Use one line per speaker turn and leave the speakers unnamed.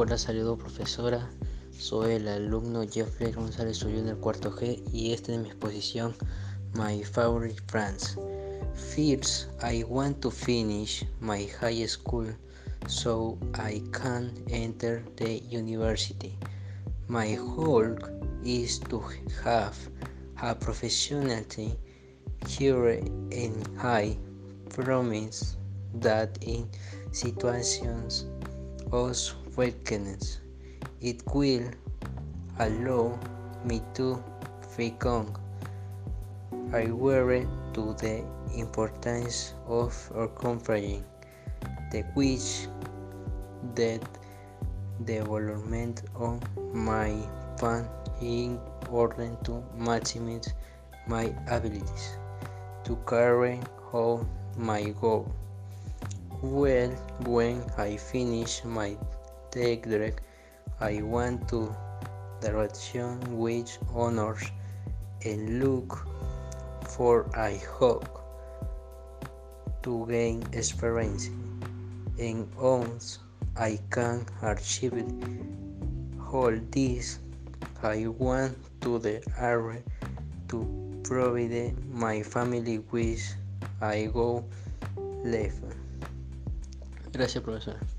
Hola, saludo profesora. Soy el alumno Jeffrey González Soy del cuarto G y esta es mi exposición My Favorite Friends. First, I want to finish my high school so I can enter the university. My goal is to have a professionality here and I promise that in situations of weakness it will allow me to become aware to the importance of accomplishing the which that the development of my plan in order to maximize my abilities to carry out my goal. Well, when I finish my degree, I want to direction which honors and look for I hope to gain experience and once I can achieve all this I want to the area to provide my family with I go live. Gracias profesora.